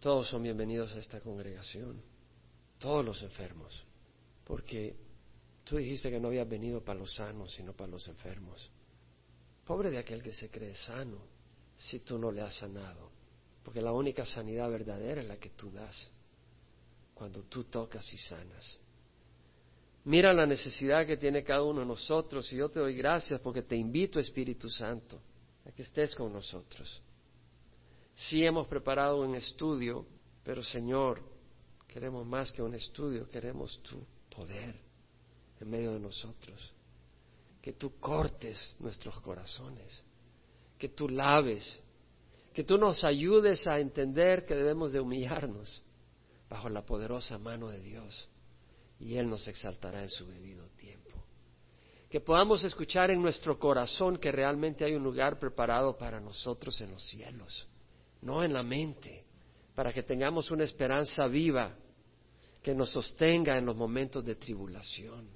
Todos son bienvenidos a esta congregación, todos los enfermos, porque tú dijiste que no habías venido para los sanos, sino para los enfermos. Pobre de aquel que se cree sano si tú no le has sanado, porque la única sanidad verdadera es la que tú das, cuando tú tocas y sanas. Mira la necesidad que tiene cada uno de nosotros y yo te doy gracias porque te invito, Espíritu Santo, a que estés con nosotros. Sí hemos preparado un estudio, pero Señor, queremos más que un estudio, queremos tu poder en medio de nosotros. Que tú cortes nuestros corazones, que tú laves, que tú nos ayudes a entender que debemos de humillarnos bajo la poderosa mano de Dios y Él nos exaltará en su debido tiempo. Que podamos escuchar en nuestro corazón que realmente hay un lugar preparado para nosotros en los cielos no en la mente, para que tengamos una esperanza viva que nos sostenga en los momentos de tribulación.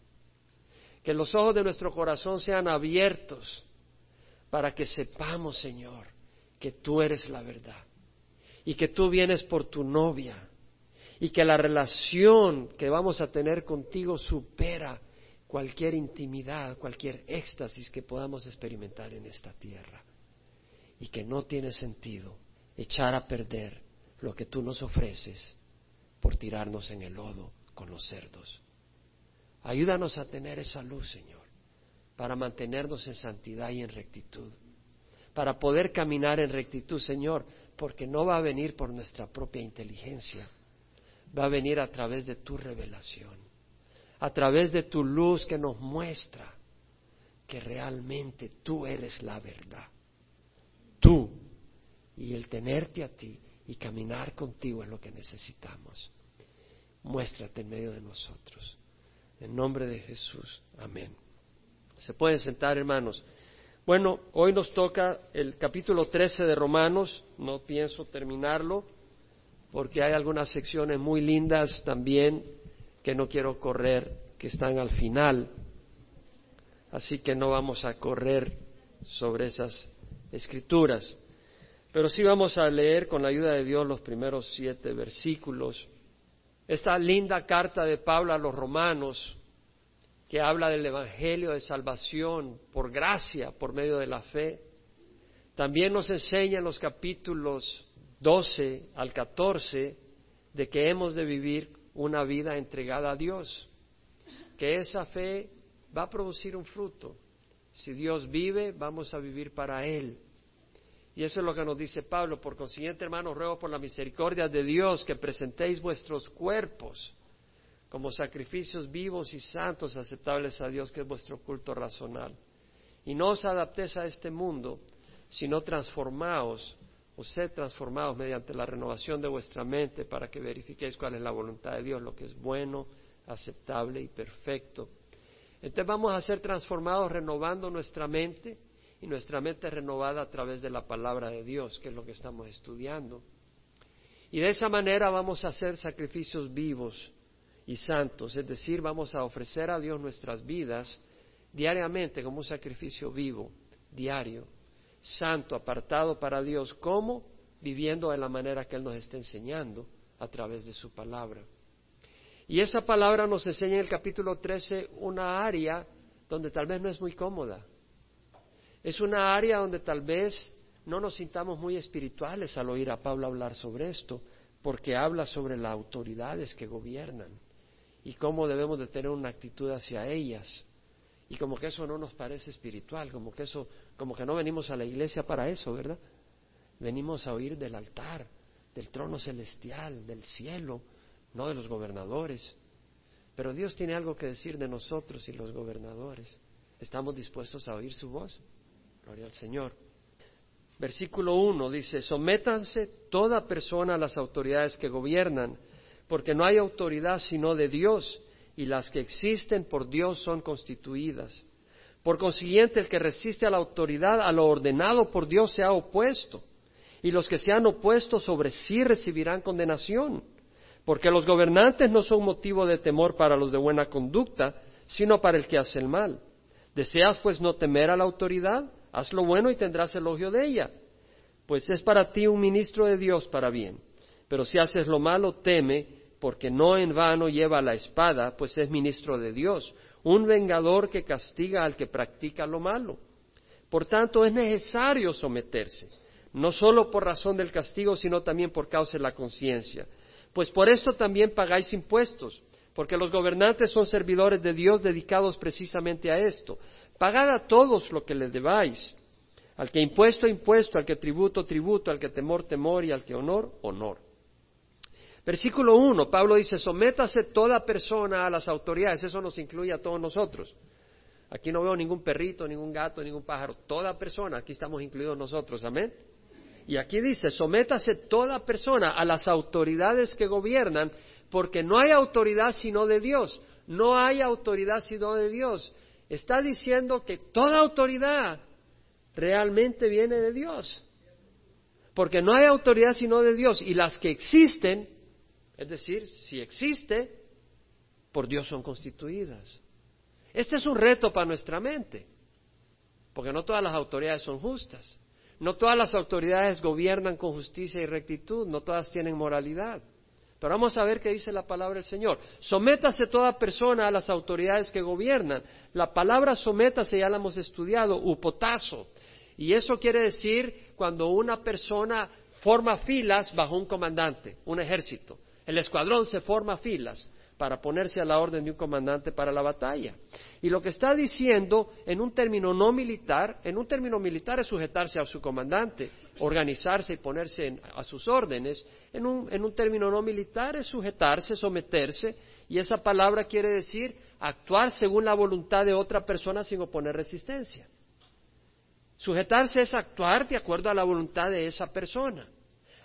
Que los ojos de nuestro corazón sean abiertos para que sepamos, Señor, que tú eres la verdad y que tú vienes por tu novia y que la relación que vamos a tener contigo supera cualquier intimidad, cualquier éxtasis que podamos experimentar en esta tierra y que no tiene sentido echar a perder lo que tú nos ofreces por tirarnos en el lodo con los cerdos. Ayúdanos a tener esa luz, Señor, para mantenernos en santidad y en rectitud, para poder caminar en rectitud, Señor, porque no va a venir por nuestra propia inteligencia, va a venir a través de tu revelación, a través de tu luz que nos muestra que realmente tú eres la verdad. Tú y el tenerte a ti y caminar contigo es lo que necesitamos. Muéstrate en medio de nosotros. En nombre de Jesús. Amén. Se pueden sentar, hermanos. Bueno, hoy nos toca el capítulo 13 de Romanos. No pienso terminarlo porque hay algunas secciones muy lindas también que no quiero correr, que están al final. Así que no vamos a correr sobre esas escrituras. Pero sí vamos a leer con la ayuda de Dios los primeros siete versículos. Esta linda carta de Pablo a los romanos, que habla del Evangelio de salvación por gracia, por medio de la fe, también nos enseña en los capítulos 12 al 14 de que hemos de vivir una vida entregada a Dios, que esa fe va a producir un fruto. Si Dios vive, vamos a vivir para Él. Y eso es lo que nos dice Pablo. Por consiguiente, hermanos, ruego por la misericordia de Dios que presentéis vuestros cuerpos como sacrificios vivos y santos aceptables a Dios, que es vuestro culto razonal. Y no os adaptéis a este mundo, sino transformaos, o sed transformados mediante la renovación de vuestra mente para que verifiquéis cuál es la voluntad de Dios, lo que es bueno, aceptable y perfecto. Entonces vamos a ser transformados renovando nuestra mente y nuestra mente renovada a través de la palabra de Dios, que es lo que estamos estudiando. Y de esa manera vamos a hacer sacrificios vivos y santos, es decir, vamos a ofrecer a Dios nuestras vidas diariamente como un sacrificio vivo, diario, santo, apartado para Dios, como viviendo de la manera que Él nos está enseñando a través de su palabra. Y esa palabra nos enseña en el capítulo 13 una área donde tal vez no es muy cómoda, es una área donde tal vez no nos sintamos muy espirituales al oír a Pablo hablar sobre esto, porque habla sobre las autoridades que gobiernan y cómo debemos de tener una actitud hacia ellas. Y como que eso no nos parece espiritual, como que eso, como que no venimos a la iglesia para eso, ¿verdad? Venimos a oír del altar, del trono celestial, del cielo, no de los gobernadores. Pero Dios tiene algo que decir de nosotros y los gobernadores. ¿Estamos dispuestos a oír su voz? Gloria al Señor. Versículo 1 dice, sométanse toda persona a las autoridades que gobiernan, porque no hay autoridad sino de Dios, y las que existen por Dios son constituidas. Por consiguiente, el que resiste a la autoridad, a lo ordenado por Dios, se ha opuesto, y los que se han opuesto sobre sí recibirán condenación, porque los gobernantes no son motivo de temor para los de buena conducta, sino para el que hace el mal. ¿Deseas pues no temer a la autoridad? Haz lo bueno y tendrás elogio de ella, pues es para ti un ministro de Dios para bien. Pero si haces lo malo, teme, porque no en vano lleva la espada, pues es ministro de Dios, un vengador que castiga al que practica lo malo. Por tanto, es necesario someterse, no solo por razón del castigo, sino también por causa de la conciencia. Pues por esto también pagáis impuestos, porque los gobernantes son servidores de Dios dedicados precisamente a esto. Pagad a todos lo que les debáis. Al que impuesto, impuesto, al que tributo, tributo, al que temor, temor y al que honor, honor. Versículo 1, Pablo dice, sométase toda persona a las autoridades, eso nos incluye a todos nosotros. Aquí no veo ningún perrito, ningún gato, ningún pájaro, toda persona, aquí estamos incluidos nosotros, amén. Y aquí dice, sométase toda persona a las autoridades que gobiernan, porque no hay autoridad sino de Dios, no hay autoridad sino de Dios. Está diciendo que toda autoridad realmente viene de Dios, porque no hay autoridad sino de Dios, y las que existen es decir, si existe, por Dios son constituidas. Este es un reto para nuestra mente, porque no todas las autoridades son justas, no todas las autoridades gobiernan con justicia y rectitud, no todas tienen moralidad. Pero vamos a ver qué dice la palabra del Señor. Sométase toda persona a las autoridades que gobiernan. La palabra sométase ya la hemos estudiado, upotazo. Y eso quiere decir cuando una persona forma filas bajo un comandante, un ejército. El escuadrón se forma filas para ponerse a la orden de un comandante para la batalla. Y lo que está diciendo en un término no militar, en un término militar es sujetarse a su comandante, organizarse y ponerse a sus órdenes. En un, en un término no militar es sujetarse, someterse, y esa palabra quiere decir actuar según la voluntad de otra persona sin oponer resistencia. Sujetarse es actuar de acuerdo a la voluntad de esa persona.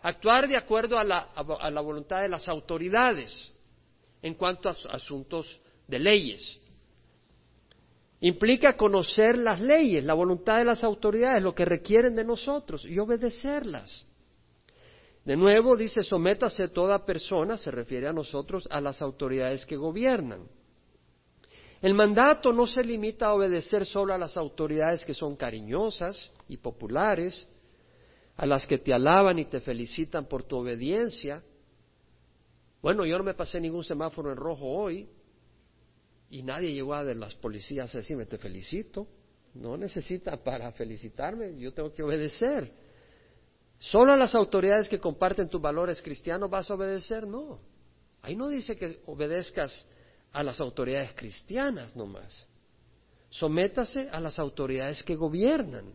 Actuar de acuerdo a la, voluntad de las autoridades en cuanto a asuntos de leyes. Implica conocer las leyes, la voluntad de las autoridades, lo que requieren de nosotros y obedecerlas. De nuevo dice, sométase toda persona, se refiere a nosotros, a las autoridades que gobiernan. El mandato no se limita a obedecer solo a las autoridades que son cariñosas y populares, a las que te alaban y te felicitan por tu obediencia. Bueno, yo no me pasé ningún semáforo en rojo hoy y nadie llegó a de las policías a decirme te felicito. No necesita para felicitarme, yo tengo que obedecer. Solo a las autoridades que comparten tus valores cristianos vas a obedecer, no. Ahí no dice que obedezcas a las autoridades cristianas nomás. Sométase a las autoridades que gobiernan.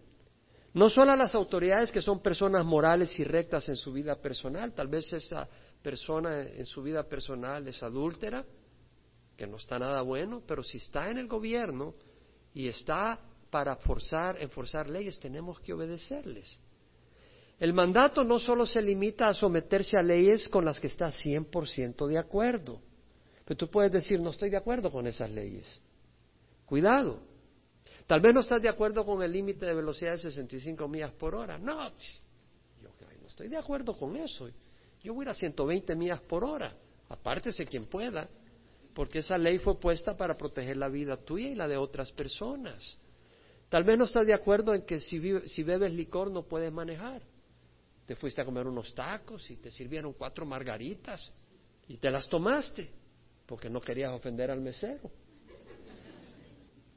No solo a las autoridades que son personas morales y rectas en su vida personal, tal vez esa persona en su vida personal es adúltera, que no está nada bueno, pero si está en el gobierno y está para forzar, enforzar leyes, tenemos que obedecerles. El mandato no solo se limita a someterse a leyes con las que está 100% de acuerdo, pero tú puedes decir, no estoy de acuerdo con esas leyes. Cuidado, Tal vez no estás de acuerdo con el límite de velocidad de 65 millas por hora. No, yo no estoy de acuerdo con eso. Yo voy a 120 millas por hora. Apártese quien pueda, porque esa ley fue puesta para proteger la vida tuya y la de otras personas. Tal vez no estás de acuerdo en que si, si bebes licor no puedes manejar. Te fuiste a comer unos tacos y te sirvieron cuatro margaritas y te las tomaste porque no querías ofender al mesero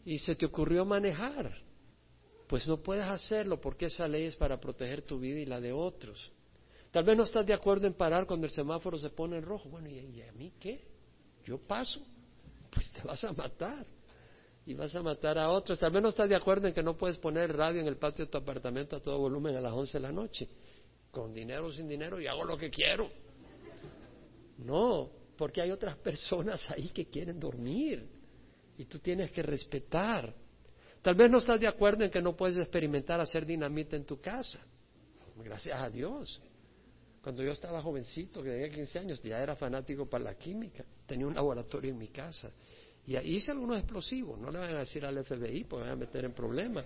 y se te ocurrió manejar. Pues no puedes hacerlo porque esa ley es para proteger tu vida y la de otros. Tal vez no estás de acuerdo en parar cuando el semáforo se pone en rojo. Bueno, ¿y, a mí qué? Yo paso. Pues te vas a matar. Y vas a matar a otros. Tal vez no estás de acuerdo en que no puedes poner radio en el patio de tu apartamento a todo volumen a las 11 de la noche. Con dinero o sin dinero y hago lo que quiero. No, porque hay otras personas ahí que quieren dormir y tú tienes que respetar. Tal vez no estás de acuerdo en que no puedes experimentar hacer dinamita en tu casa. Gracias a Dios. Cuando yo estaba jovencito, que tenía 15 años, ya era fanático para la química. Tenía un laboratorio en mi casa. Y hice algunos explosivos. No le van a decir al FBI, me van a meter en problemas.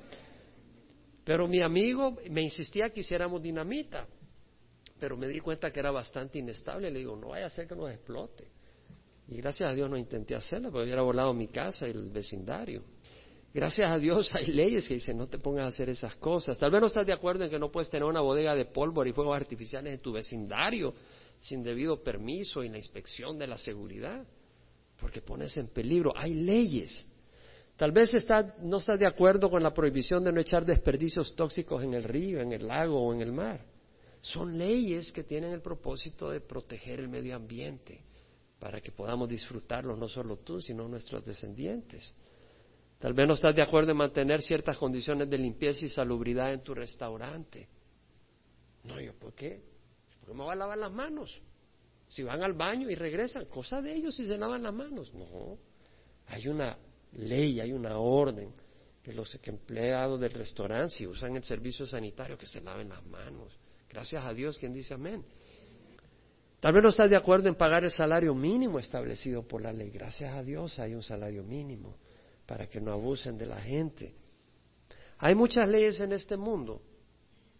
Pero mi amigo me insistía que hiciéramos dinamita. Pero me di cuenta que era bastante inestable. Le digo, no vaya a ser que nos explote. Y gracias a Dios no intenté hacerlo, porque hubiera volado mi casa y el vecindario. Gracias a Dios hay leyes que dicen no te pongas a hacer esas cosas. Tal vez no estás de acuerdo en que no puedes tener una bodega de pólvora y fuegos artificiales en tu vecindario, sin debido permiso y la inspección de la seguridad, porque pones en peligro. Hay leyes. Tal vez no estás de acuerdo con la prohibición de no echar desperdicios tóxicos en el río, en el lago o en el mar. Son leyes que tienen el propósito de proteger el medio ambiente para que podamos disfrutarlo no solo tú, sino nuestros descendientes. Tal vez no estás de acuerdo en mantener ciertas condiciones de limpieza y salubridad en tu restaurante. No, yo, ¿por qué? Me voy a lavar las manos. Si van al baño y regresan, cosa de ellos si se lavan las manos. No, hay una ley, hay una orden que los empleados del restaurante, si usan el servicio sanitario, que se laven las manos. Gracias a Dios, quien dice amén. Tal vez no estás de acuerdo en pagar el salario mínimo establecido por la ley. Gracias a Dios hay un salario mínimo para que no abusen de la gente. Hay muchas leyes en este mundo,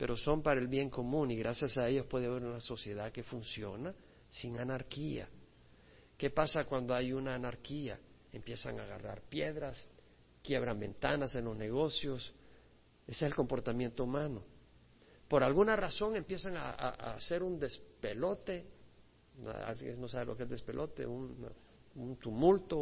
pero son para el bien común y gracias a ellos puede haber una sociedad que funciona sin anarquía. ¿Qué pasa cuando hay una anarquía? Empiezan a agarrar piedras, quiebran ventanas en los negocios. Ese es el comportamiento humano. Por alguna razón empiezan a, hacer un despelote alguien no sabe lo que es despelote, un, tumulto,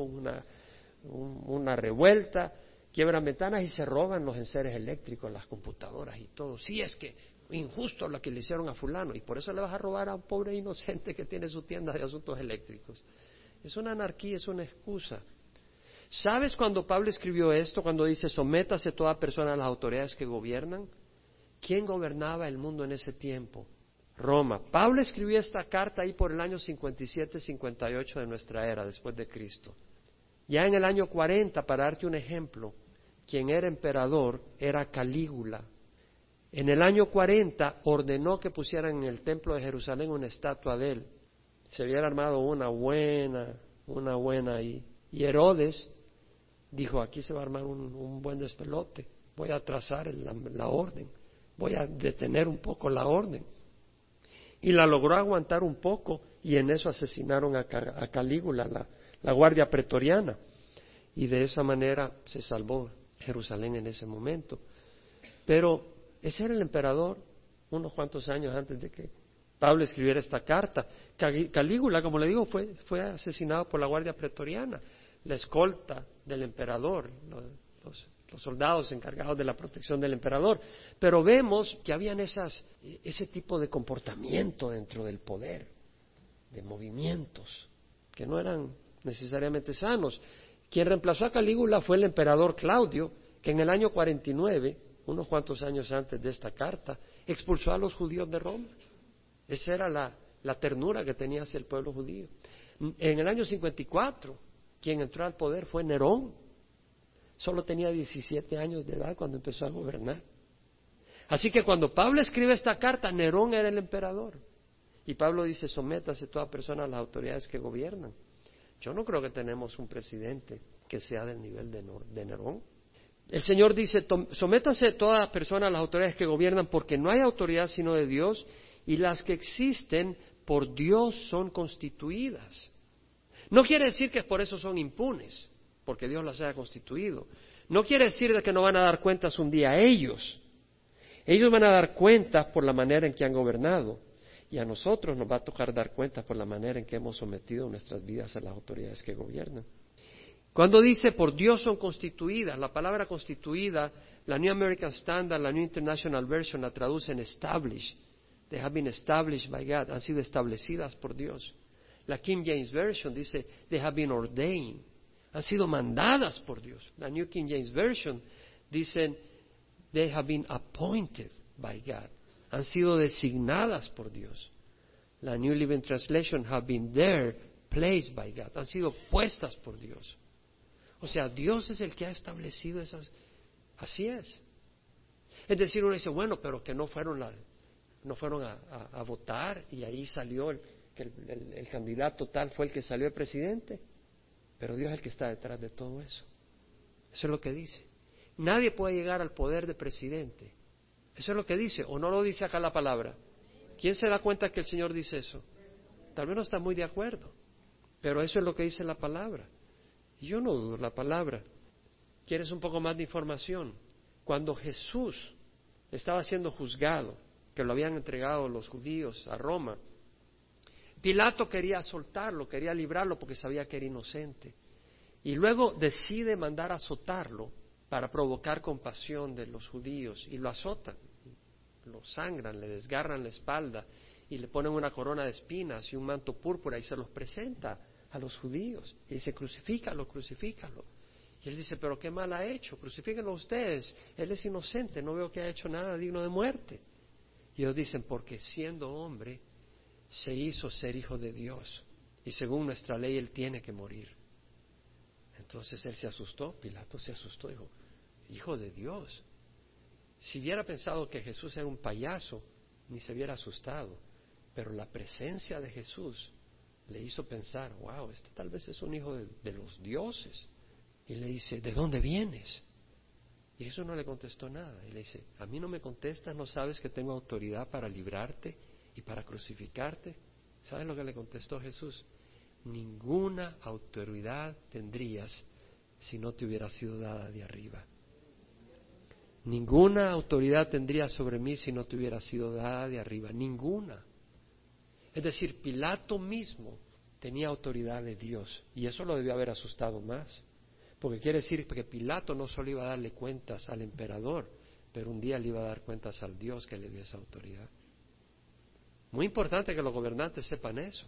una revuelta, quiebran ventanas y se roban los enseres eléctricos, las computadoras y todo. Sí, es que injusto lo que le hicieron a fulano y por eso le vas a robar a un pobre inocente que tiene su tienda de asuntos eléctricos. Es una anarquía, es una excusa. ¿Sabes cuando Pablo escribió esto, cuando dice sométase toda persona a las autoridades que gobiernan? ¿Quién gobernaba el mundo en ese tiempo? Roma. Pablo escribió esta carta ahí por el año 57-58 de nuestra era, después de Cristo. Ya en el año 40, para darte un ejemplo, quien era emperador era Calígula. En el año 40 ordenó que pusieran en el templo de Jerusalén una estatua de él. Se hubiera armado una buena, una buena ahí. Y Herodes dijo, aquí se va a armar un, buen despelote, voy a trazar la orden, voy a detener un poco la orden y la logró aguantar un poco y en eso asesinaron a, Calígula, la, guardia pretoriana. Y de esa manera se salvó Jerusalén en ese momento. Pero ese era el emperador unos cuantos años antes de que Pablo escribiera esta carta. Calígula, como le digo, fue, fue asesinado por la guardia pretoriana, la escolta del emperador. Los, soldados encargados de la protección del emperador. Pero vemos que habían esas, ese tipo de comportamiento dentro del poder, de movimientos, que no eran necesariamente sanos. Quien reemplazó a Calígula fue el emperador Claudio, que en el año 49, unos cuantos años antes de esta carta, expulsó a los judíos de Roma. Esa era la, ternura que tenía hacia el pueblo judío. En el año 54, quien entró al poder fue Nerón, Solo tenía 17 años de edad cuando empezó a gobernar. Así que cuando Pablo escribe esta carta, Nerón era el emperador. Y Pablo dice, sométase toda persona a las autoridades que gobiernan. Yo no creo que tenemos un presidente que sea del nivel de, Nerón. El Señor dice, sométase toda persona a las autoridades que gobiernan porque no hay autoridad sino de Dios y las que existen por Dios son constituidas. No quiere decir que por eso son impunes porque Dios las haya constituido. No quiere decir de que no van a dar cuentas un día a ellos. Ellos van a dar cuentas por la manera en que han gobernado y a nosotros nos va a tocar dar cuentas por la manera en que hemos sometido nuestras vidas a las autoridades que gobiernan. Cuando dice por Dios son constituidas, la palabra constituida, la New American Standard, la New International Version la traduce en establish. They have been established by God, han sido establecidas por Dios. La King James Version dice they have been ordained han sido mandadas por Dios. La New King James Version dicen, they have been appointed by God. Han sido designadas por Dios. La New Living Translation have been there, placed by God. Han sido puestas por Dios. O sea, Dios es el que ha establecido esas. Así es. Es decir, uno dice, bueno, pero que no fueron, la, no fueron a, votar y ahí salió el, que el candidato tal fue el que salió el presidente. Pero Dios es el que está detrás de todo eso. Eso es lo que dice. Nadie puede llegar al poder de presidente. Eso es lo que dice, o no lo dice acá la palabra. ¿Quién se da cuenta que el Señor dice eso? Tal vez no está muy de acuerdo, pero eso es lo que dice la palabra. Yo no dudo la palabra. ¿Quieres un poco más de información? Cuando Jesús estaba siendo juzgado, que lo habían entregado los judíos a Roma, Pilato quería soltarlo, quería librarlo porque sabía que era inocente. Y luego decide mandar a azotarlo para provocar compasión de los judíos y lo azotan, lo sangran, le desgarran la espalda y le ponen una corona de espinas y un manto púrpura y se los presenta a los judíos. Y dice, crucifícalo, crucifícalo. Y él dice, pero qué mal ha hecho, crucifíquenlo ustedes, él es inocente, no veo que haya hecho nada digno de muerte. Y ellos dicen, porque siendo hombre se hizo ser hijo de Dios y según nuestra ley él tiene que morir. Entonces él se asustó, Pilato se asustó, dijo, hijo de Dios. Si hubiera pensado que Jesús era un payaso, ni se hubiera asustado, pero la presencia de Jesús le hizo pensar, wow, este tal vez es un hijo de, los dioses. Y le dice, ¿de dónde vienes? Y Jesús no le contestó nada. Y le dice, a mí no me contestas, no sabes que tengo autoridad para librarte y para crucificarte. ¿Sabes lo que le contestó Jesús? Ninguna autoridad tendrías si no te hubiera sido dada de arriba. Ninguna autoridad tendrías sobre mí si no te hubiera sido dada de arriba. Ninguna. Es decir, Pilato mismo tenía autoridad de Dios y eso lo debió haber asustado más. Porque quiere decir que Pilato no solo iba a darle cuentas al emperador, pero un día le iba a dar cuentas al Dios que le dio esa autoridad. Muy importante que los gobernantes sepan eso,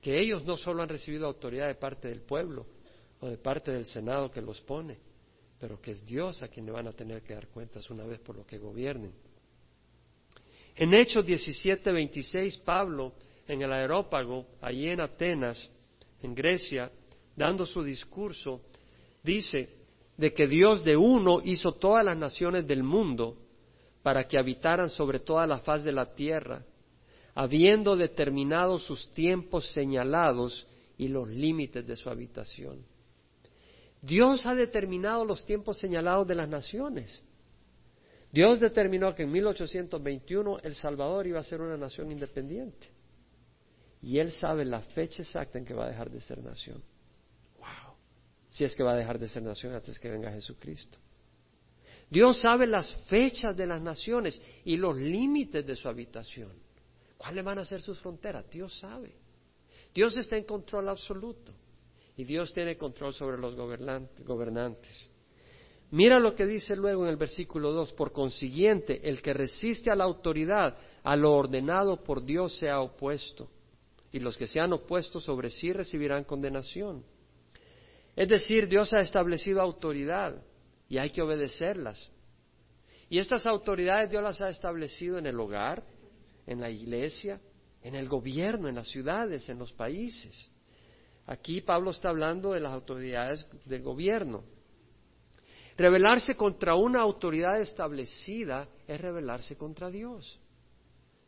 que ellos no solo han recibido autoridad de parte del pueblo o de parte del Senado que los pone, pero que es Dios a quien le van a tener que dar cuentas una vez por lo que gobiernen. En Hechos 17, 26, Pablo, en el aerópago, allí en Atenas, en Grecia, dando su discurso, dice de que Dios de uno hizo todas las naciones del mundo para que habitaran sobre toda la faz de la tierra, habiendo determinado sus tiempos señalados y los límites de su habitación. Dios ha determinado los tiempos señalados de las naciones. Dios determinó que en 1821 El Salvador iba a ser una nación independiente. Y Él sabe la fecha exacta en que va a dejar de ser nación. Wow. Si es que va a dejar de ser nación antes que venga Jesucristo. Dios sabe las fechas de las naciones y los límites de su habitación. ¿Cuáles van a ser sus fronteras? Dios sabe. Dios está en control absoluto. Y Dios tiene control sobre los gobernantes. Mira lo que dice luego en el versículo 2. Por consiguiente, el que resiste a la autoridad, a lo ordenado por Dios, se ha opuesto. Y los que se han opuesto sobre sí recibirán condenación. Es decir, Dios ha establecido autoridad y hay que obedecerlas. Y estas autoridades Dios las ha establecido en el hogar, en la iglesia, en el gobierno, en las ciudades, en los países. Aquí Pablo está hablando de las autoridades del gobierno. Rebelarse contra una autoridad establecida es rebelarse contra Dios.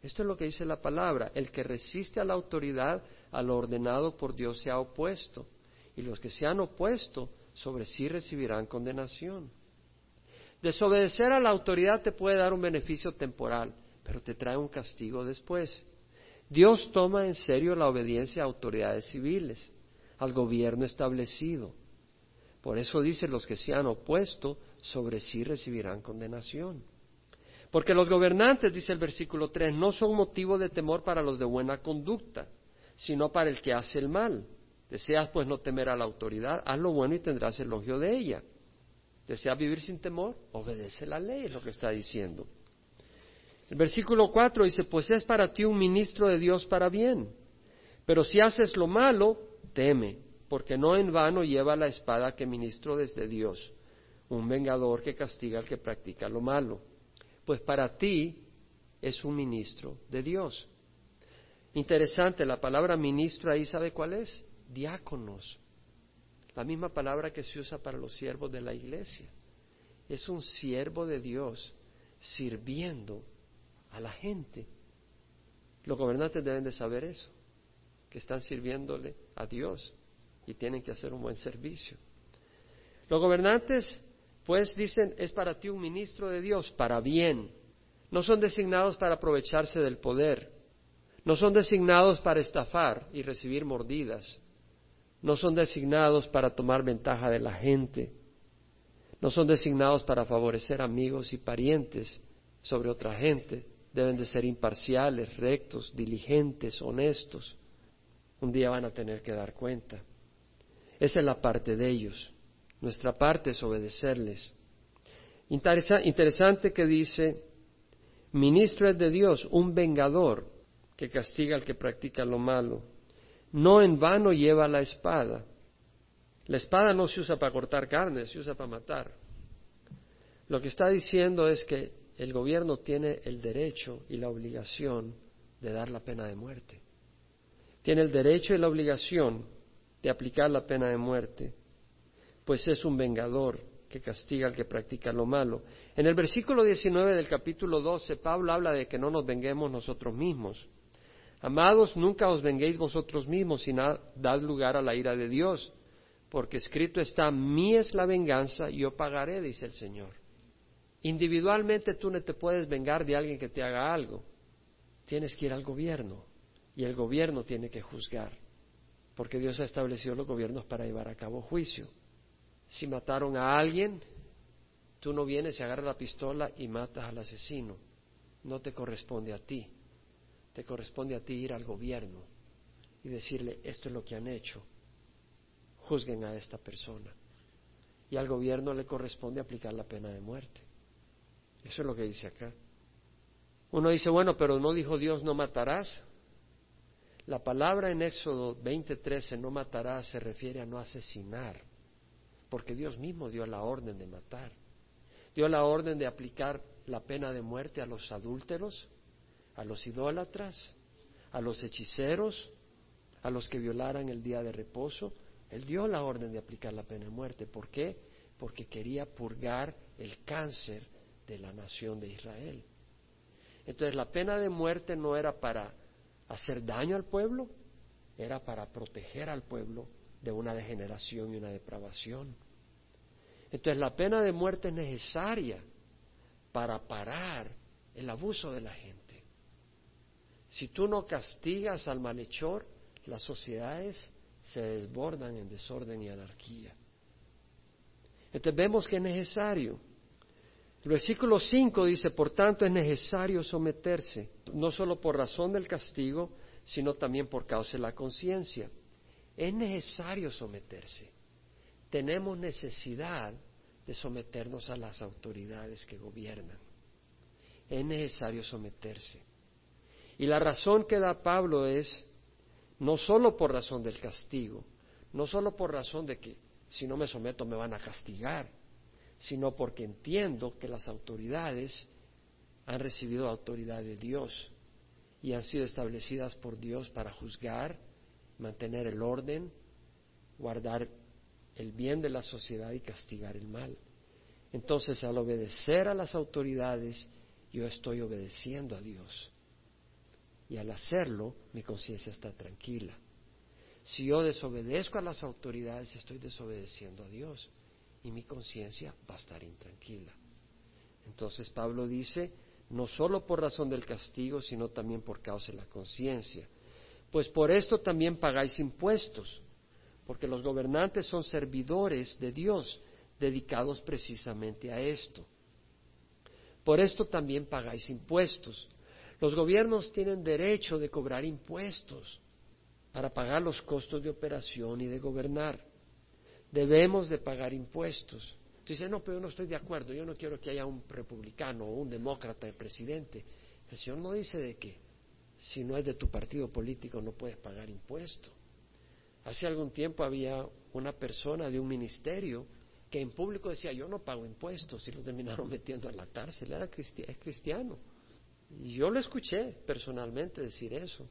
Esto es lo que dice la palabra. El que resiste a la autoridad, a lo ordenado por Dios, se ha opuesto. Y los que se han opuesto sobre sí recibirán condenación. Desobedecer a la autoridad te puede dar un beneficio temporal, pero te trae un castigo después. Dios toma en serio la obediencia a autoridades civiles al gobierno establecido. Por eso dice, los que se han opuesto sobre sí recibirán condenación. Porque los gobernantes, dice el versículo 3, no son motivo de temor para los de buena conducta, sino para el que hace el mal. Deseas pues no temer a la autoridad, haz lo bueno y tendrás elogio de ella. Deseas vivir sin temor, obedece la ley, es lo que está diciendo. El versículo 4 dice, pues es para ti un ministro de Dios para bien. Pero si haces lo malo, teme, porque no en vano lleva la espada que ministró desde Dios, un vengador que castiga al que practica lo malo. Pues para ti es un ministro de Dios. Interesante, la palabra ministro ahí, ¿sabe cuál es? Diáconos. La misma palabra que se usa para los siervos de la iglesia. Es un siervo de Dios sirviendo a la gente. Los gobernantes deben de saber eso que están sirviéndole a Dios y tienen que hacer un buen servicio. Los gobernantes, pues, dicen, es para ti un ministro de Dios, para bien. No son designados para aprovecharse del poder. No son designados para estafar y recibir mordidas. No son designados para tomar ventaja de la gente. No son designados para favorecer amigos y parientes sobre otra gente. Deben de ser imparciales, rectos, diligentes, honestos Un día van a tener que dar cuenta. Esa es la parte de ellos. Nuestra parte es obedecerles. interesante que dice, ministro es de Dios, un vengador que castiga al que practica lo malo. No en vano lleva la espada. La espada no se usa para cortar carne, se usa para matar. Lo que está diciendo es que el gobierno tiene el derecho y la obligación de dar la pena de muerte. Tiene el derecho y la obligación de aplicar la pena de muerte, pues es un vengador que castiga al que practica lo malo. En el versículo 19 del capítulo 12, Pablo habla de que no nos venguemos nosotros mismos. Amados, nunca os venguéis vosotros mismos, sino dad lugar a la ira de Dios, porque escrito está, mí es la venganza, yo pagaré, dice el Señor. Individualmente tú no te puedes vengar de alguien que te haga algo. Tienes que ir al gobierno y el gobierno tiene que juzgar, porque Dios ha establecido los gobiernos para llevar a cabo juicio. Si mataron a alguien, tú no vienes y agarras la pistola y matas al asesino. No te corresponde a ti. Te corresponde a ti ir al gobierno y decirle, esto es lo que han hecho. Juzguen a esta persona. Y al gobierno le corresponde aplicar la pena de muerte. Eso es lo que dice acá. Uno dice, bueno, pero no dijo Dios no matarás. La palabra en Éxodo 20:13, no matarás, se refiere a no asesinar, porque Dios mismo dio la orden de matar. Dio la orden de aplicar la pena de muerte a los adúlteros, a los idólatras, a los hechiceros, a los que violaran el día de reposo. Él dio la orden de aplicar la pena de muerte. ¿Por qué? Porque quería purgar el cáncer de la nación de Israel. Entonces la pena de muerte no era para hacer daño al pueblo, era para proteger al pueblo de una degeneración y una depravación. Entonces la pena de muerte es necesaria para parar el abuso de la gente. Si tú no castigas al malhechor, las sociedades se desbordan en desorden y anarquía. Entonces vemos que es necesario el versículo 5 dice, por tanto es necesario someterse, no solo por razón del castigo, sino también por causa de la conciencia. Es necesario someterse. Tenemos necesidad de someternos a las autoridades que gobiernan. Es necesario someterse. Y la razón que da Pablo es no solo por razón del castigo, no solo por razón de que si no me someto me van a castigar, sino porque entiendo que las autoridades han recibido autoridad de Dios y han sido establecidas por Dios para juzgar, mantener el orden, guardar el bien de la sociedad y castigar el mal. Entonces, al obedecer a las autoridades, yo estoy obedeciendo a Dios. Y al hacerlo, mi conciencia está tranquila. Si yo desobedezco a las autoridades, estoy desobedeciendo a Dios y mi conciencia va a estar intranquila. Entonces Pablo dice, no solo por razón del castigo, sino también por causa de la conciencia. Pues por esto también pagáis impuestos, porque los gobernantes son servidores de Dios, dedicados precisamente a esto. Por esto también pagáis impuestos. Los gobiernos tienen derecho de cobrar impuestos para pagar los costos de operación y de gobernar debemos de pagar impuestos. Tú dices, no, pero yo no estoy de acuerdo, yo no quiero que haya un republicano o un demócrata de presidente. El Señor no dice de que si no es de tu partido político no puedes pagar impuestos. Hace algún tiempo había una persona de un ministerio que en público decía, yo no pago impuestos, y lo terminaron metiendo en la cárcel, era es cristiano. Y yo lo escuché personalmente decir eso.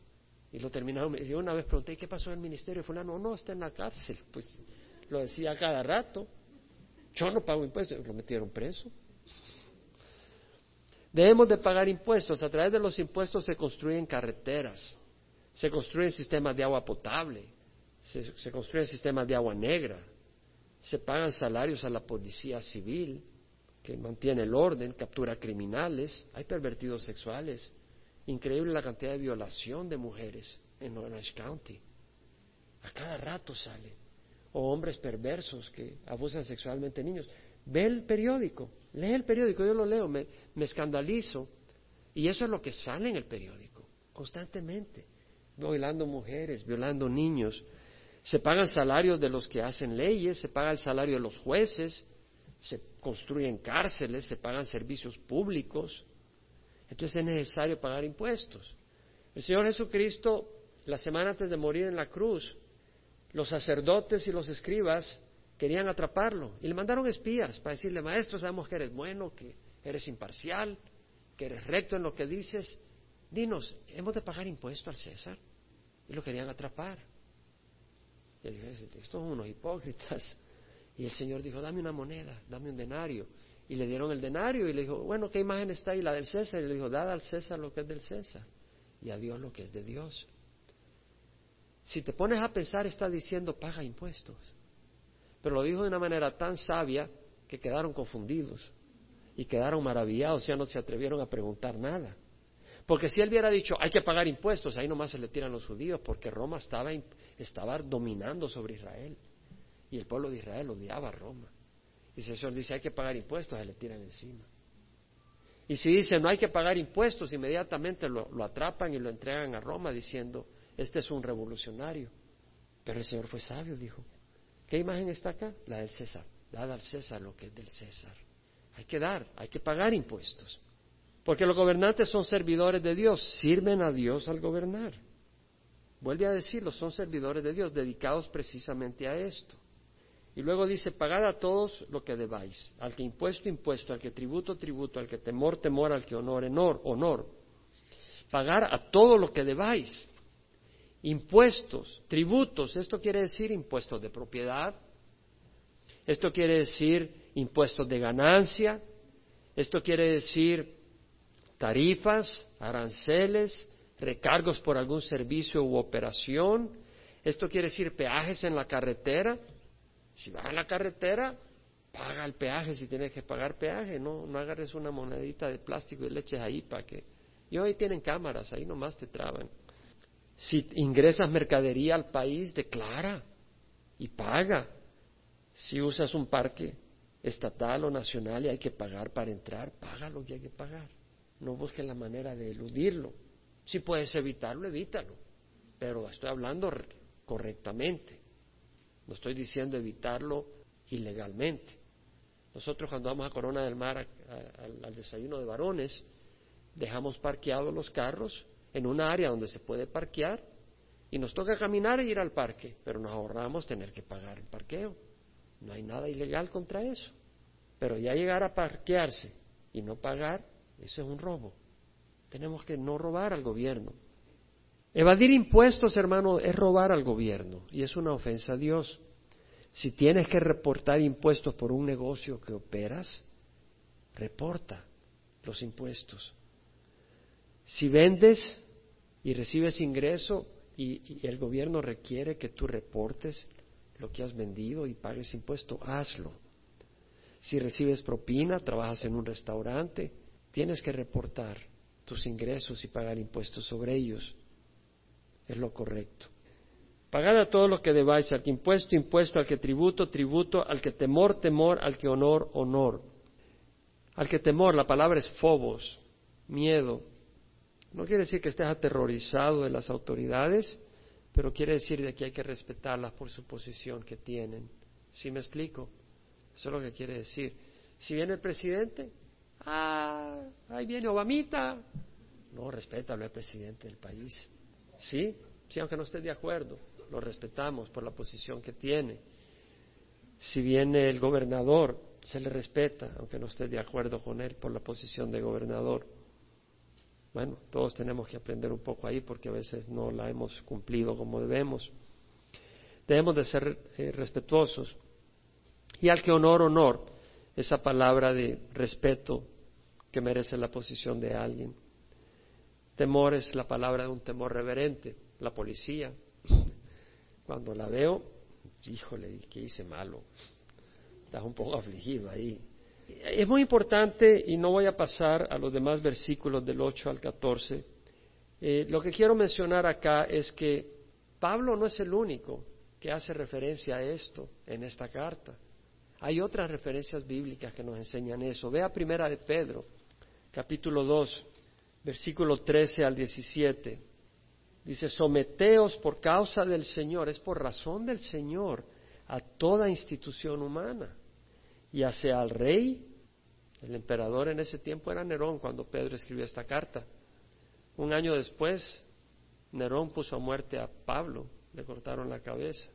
Y lo terminaron, yo una vez pregunté, ¿qué pasó en el ministerio? Fulano, no, no, está en la cárcel. Pues lo decía cada rato. Yo no pago impuestos, lo metieron preso. Debemos de pagar impuestos. A través de los impuestos se construyen carreteras, se construyen sistemas de agua potable, se, se construyen sistemas de agua negra, se pagan salarios a la policía civil que mantiene el orden, captura criminales, hay pervertidos sexuales. Increíble la cantidad de violación de mujeres en Orange County. A cada rato sale o hombres perversos que abusan sexualmente de niños. Ve el periódico, lee el periódico, yo lo leo, me, me escandalizo. Y eso es lo que sale en el periódico, constantemente. violando mujeres, violando niños. Se pagan salarios de los que hacen leyes, se paga el salario de los jueces, se construyen cárceles, se pagan servicios públicos. Entonces es necesario pagar impuestos. El Señor Jesucristo, la semana antes de morir en la cruz, los sacerdotes y los escribas querían atraparlo y le mandaron espías para decirle, maestro, sabemos que eres bueno, que eres imparcial, que eres recto en lo que dices. Dinos, ¿hemos de pagar impuestos al César? Y lo querían atrapar. Y él dijo, estos son unos hipócritas. Y el Señor dijo, dame una moneda, dame un denario. Y le dieron el denario y le dijo, bueno, ¿qué imagen está ahí? La del César. Y le dijo, dad al César lo que es del César y a Dios lo que es de Dios. Si te pones a pensar, está diciendo, paga impuestos. Pero lo dijo de una manera tan sabia que quedaron confundidos y quedaron maravillados, ya no se atrevieron a preguntar nada. Porque si él hubiera dicho, hay que pagar impuestos, ahí nomás se le tiran los judíos, porque Roma estaba, estaba dominando sobre Israel. Y el pueblo de Israel odiaba a Roma. Y si el Señor dice, hay que pagar impuestos, se le tiran encima. Y si dice, no hay que pagar impuestos, inmediatamente lo, lo atrapan y lo entregan a Roma diciendo, este es un revolucionario. Pero el Señor fue sabio, dijo, ¿qué imagen está acá? La del César. Dad al César lo que es del César. Hay que dar, hay que pagar impuestos. Porque los gobernantes son servidores de Dios, sirven a Dios al gobernar. Vuelve a decirlo, son servidores de Dios, dedicados precisamente a esto. Y luego dice, pagad a todos lo que debáis, al que impuesto, impuesto, al que tributo, tributo, al que temor, temor, al que honor, honor, honor. Pagar a todo lo que debáis. Impuestos, tributos, esto quiere decir impuestos de propiedad, esto quiere decir impuestos de ganancia, esto quiere decir tarifas, aranceles, recargos por algún servicio u operación. Esto quiere decir peajes en la carretera. Si vas a la carretera, paga el peaje si tienes que pagar peaje. No, no agarres una monedita de plástico y le eches ahí para que. Y hoy tienen cámaras, ahí nomás te traban. Si ingresas mercadería al país, declara y paga. Si usas un parque estatal o nacional y hay que pagar para entrar, paga lo que hay que pagar. No busques la manera de eludirlo. Si puedes evitarlo, evítalo. Pero estoy hablando correctamente. No estoy diciendo evitarlo ilegalmente. Nosotros cuando vamos a Corona del Mar al desayuno de varones, dejamos parqueados los carros en un área donde se puede parquear y nos toca caminar e ir al parque, pero nos ahorramos tener que pagar el parqueo. No hay nada ilegal contra eso. Pero ya llegar a parquearse y no pagar, eso es un robo. Tenemos que no robar al gobierno. Evadir impuestos, hermano, es robar al gobierno y es una ofensa a Dios. Si tienes que reportar impuestos por un negocio que operas, reporta los impuestos. Si vendes y recibes ingreso y, el gobierno requiere que tú reportes lo que has vendido y pagues impuesto, hazlo. Si recibes propina, trabajas en un restaurante, tienes que reportar tus ingresos y pagar impuestos sobre ellos. Es lo correcto. Pagad a todo lo que debáis, al que impuesto, impuesto, al que tributo, tributo, al que temor, temor, al que honor, honor. Al que temor, la palabra es fobos, miedo. No quiere decir que estés aterrorizado de las autoridades, pero quiere decir de que hay que respetarlas por su posición que tienen. ¿Sí me explico? Eso es lo que quiere decir. Si viene el presidente, ah, ahí viene Obamita. No, respétalo, el presidente del país. ¿Sí? Sí, aunque no esté de acuerdo, lo respetamos por la posición que tiene. Si viene el gobernador, se le respeta, aunque no esté de acuerdo con él por la posición de gobernador. Bueno, todos tenemos que aprender un poco ahí porque a veces no la hemos cumplido como debemos. Debemos de ser eh, respetuosos. Y al que honor, honor, esa palabra de respeto que merece la posición de alguien. Temor es la palabra de un temor reverente. La policía, cuando la veo, híjole, ¿qué hice malo? Estás un poco afligido ahí. Es muy importante, y no voy a pasar a los demás versículos del 8 al 14, eh, lo que quiero mencionar acá es que Pablo no es el único que hace referencia a esto en esta carta. Hay otras referencias bíblicas que nos enseñan eso. Vea primera de Pedro, capítulo 2, versículo 13 al 17. Dice, someteos por causa del Señor, es por razón del Señor a toda institución humana, ya sea al rey, el emperador en ese tiempo era Nerón cuando Pedro escribió esta carta. Un año después, Nerón puso a muerte a Pablo, le cortaron la cabeza.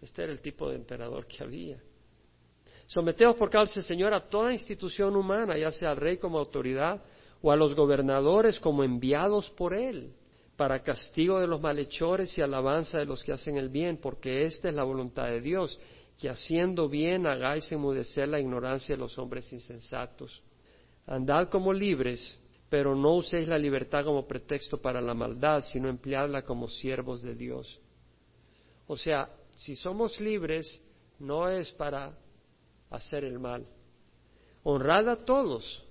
Este era el tipo de emperador que había. Someteos por causa del Señor a toda institución humana, ya sea al rey como autoridad o a los gobernadores como enviados por él, para castigo de los malhechores y alabanza de los que hacen el bien, porque esta es la voluntad de Dios, que haciendo bien hagáis enmudecer la ignorancia de los hombres insensatos. Andad como libres, pero no uséis la libertad como pretexto para la maldad, sino empleadla como siervos de Dios. O sea, si somos libres, no es para hacer el mal. Honrad a todos,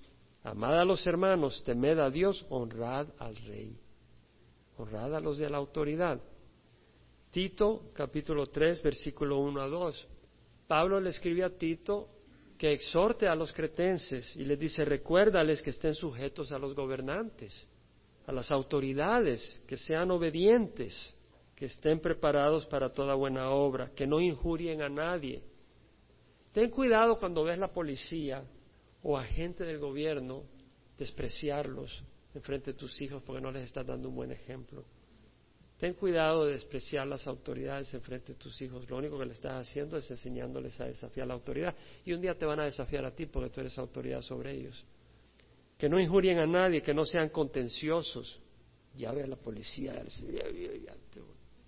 amad a los hermanos, temed a Dios, honrad al rey. Honrad a los de la autoridad. Tito, capítulo 3, versículo 1 a 2. Pablo le escribe a Tito que exhorte a los cretenses y les dice, recuérdales que estén sujetos a los gobernantes, a las autoridades, que sean obedientes, que estén preparados para toda buena obra, que no injurien a nadie, Ten cuidado cuando ves la policía o agente del gobierno despreciarlos en frente de tus hijos porque no les estás dando un buen ejemplo. Ten cuidado de despreciar las autoridades en frente de tus hijos. Lo único que le estás haciendo es enseñándoles a desafiar la autoridad. Y un día te van a desafiar a ti porque tú eres autoridad sobre ellos. Que no injurien a nadie, que no sean contenciosos. Ya ve a la policía,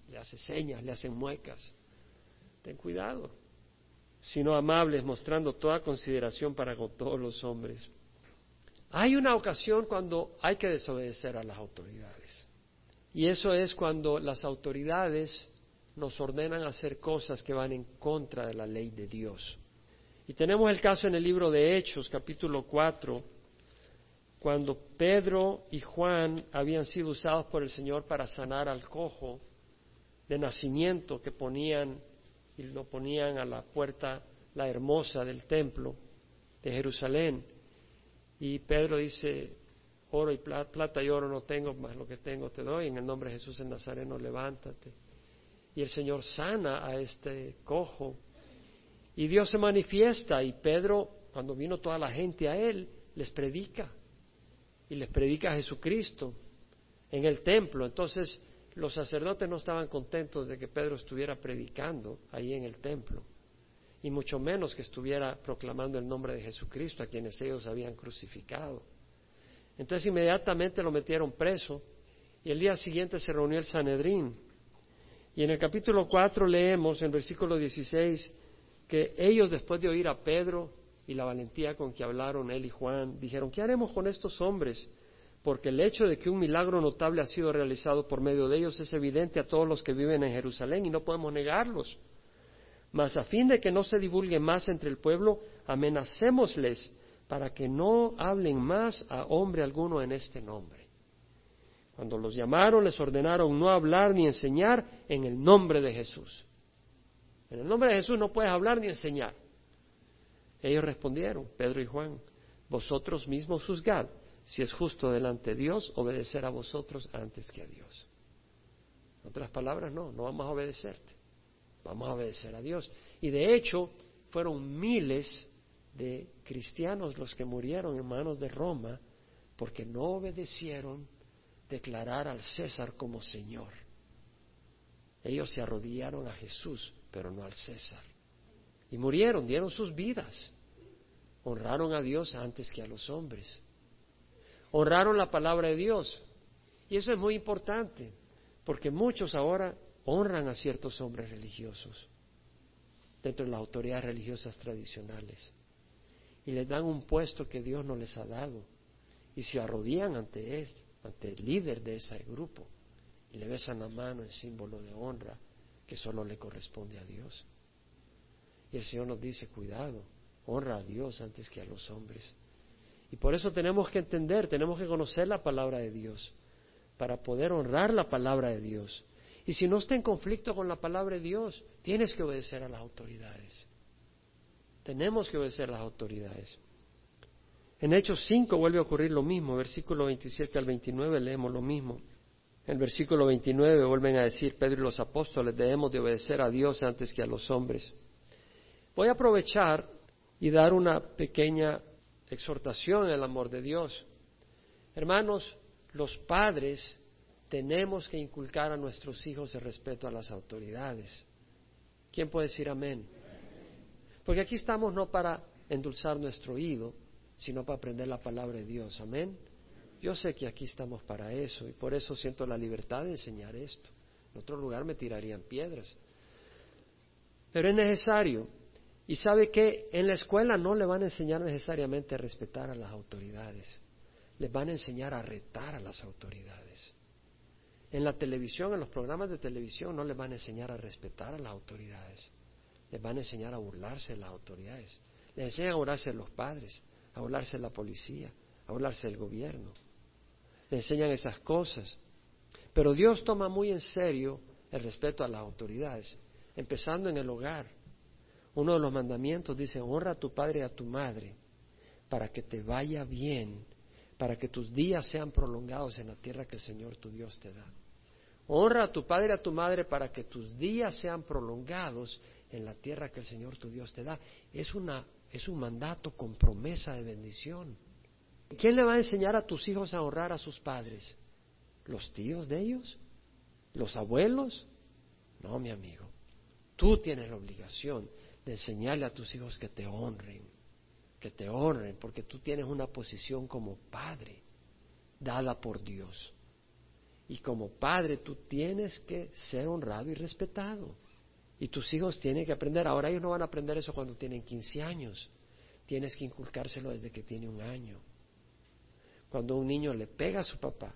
le hace señas, le hacen muecas. Ten cuidado sino amables, mostrando toda consideración para con todos los hombres. Hay una ocasión cuando hay que desobedecer a las autoridades. Y eso es cuando las autoridades nos ordenan hacer cosas que van en contra de la ley de Dios. Y tenemos el caso en el libro de Hechos, capítulo 4, cuando Pedro y Juan habían sido usados por el Señor para sanar al cojo de nacimiento que ponían y lo ponían a la puerta, la hermosa del templo de Jerusalén. Y Pedro dice, oro y plata, plata y oro no tengo, más lo que tengo te doy, en el nombre de Jesús en Nazareno, levántate. Y el Señor sana a este cojo. Y Dios se manifiesta y Pedro, cuando vino toda la gente a él, les predica. Y les predica a Jesucristo en el templo. Entonces, los sacerdotes no estaban contentos de que Pedro estuviera predicando ahí en el templo, y mucho menos que estuviera proclamando el nombre de Jesucristo a quienes ellos habían crucificado. Entonces inmediatamente lo metieron preso y el día siguiente se reunió el Sanedrín. Y en el capítulo 4 leemos, en versículo 16, que ellos después de oír a Pedro y la valentía con que hablaron él y Juan, dijeron, ¿qué haremos con estos hombres? porque el hecho de que un milagro notable ha sido realizado por medio de ellos es evidente a todos los que viven en Jerusalén y no podemos negarlos. Mas a fin de que no se divulgue más entre el pueblo, amenacémosles para que no hablen más a hombre alguno en este nombre. Cuando los llamaron, les ordenaron no hablar ni enseñar en el nombre de Jesús. En el nombre de Jesús no puedes hablar ni enseñar. Ellos respondieron, Pedro y Juan, vosotros mismos juzgad si es justo delante de Dios, obedecer a vosotros antes que a Dios. En otras palabras, no, no vamos a obedecerte, vamos a obedecer a Dios. Y de hecho, fueron miles de cristianos los que murieron en manos de Roma porque no obedecieron declarar al César como Señor. Ellos se arrodillaron a Jesús, pero no al César. Y murieron, dieron sus vidas. Honraron a Dios antes que a los hombres honraron la palabra de Dios. Y eso es muy importante, porque muchos ahora honran a ciertos hombres religiosos dentro de las autoridades religiosas tradicionales y les dan un puesto que Dios no les ha dado y se arrodillan ante él, ante el líder de ese grupo y le besan la mano en símbolo de honra que solo le corresponde a Dios. Y el Señor nos dice, cuidado, honra a Dios antes que a los hombres. Y por eso tenemos que entender, tenemos que conocer la palabra de Dios, para poder honrar la palabra de Dios. Y si no está en conflicto con la palabra de Dios, tienes que obedecer a las autoridades. Tenemos que obedecer a las autoridades. En Hechos 5 vuelve a ocurrir lo mismo, versículo 27 al 29 leemos lo mismo. el versículo 29 vuelven a decir Pedro y los apóstoles, debemos de obedecer a Dios antes que a los hombres. Voy a aprovechar y dar una pequeña exhortación en el amor de Dios. Hermanos, los padres tenemos que inculcar a nuestros hijos el respeto a las autoridades. ¿Quién puede decir amén? Porque aquí estamos no para endulzar nuestro oído, sino para aprender la palabra de Dios. Amén. Yo sé que aquí estamos para eso y por eso siento la libertad de enseñar esto. En otro lugar me tirarían piedras. Pero es necesario. Y sabe que en la escuela no le van a enseñar necesariamente a respetar a las autoridades. Les van a enseñar a retar a las autoridades. En la televisión, en los programas de televisión, no les van a enseñar a respetar a las autoridades. Les van a enseñar a burlarse las autoridades. Les enseñan a burlarse los padres, a burlarse la policía, a burlarse del gobierno. Les enseñan esas cosas. Pero Dios toma muy en serio el respeto a las autoridades, empezando en el hogar. Uno de los mandamientos dice, honra a tu padre y a tu madre para que te vaya bien para que tus días sean prolongados en la tierra que el Señor tu Dios te da. Honra a tu padre y a tu madre para que tus días sean prolongados en la tierra que el Señor tu Dios te da. Es, una, es un mandato con promesa de bendición. ¿Quién le va a enseñar a tus hijos a honrar a sus padres? ¿Los tíos de ellos? ¿Los abuelos? No, mi amigo. Tú tienes la obligación de enseñarle a tus hijos que te honren que te honren, porque tú tienes una posición como padre, dada por Dios. Y como padre tú tienes que ser honrado y respetado. Y tus hijos tienen que aprender. Ahora ellos no van a aprender eso cuando tienen 15 años. Tienes que inculcárselo desde que tiene un año. Cuando un niño le pega a su papá,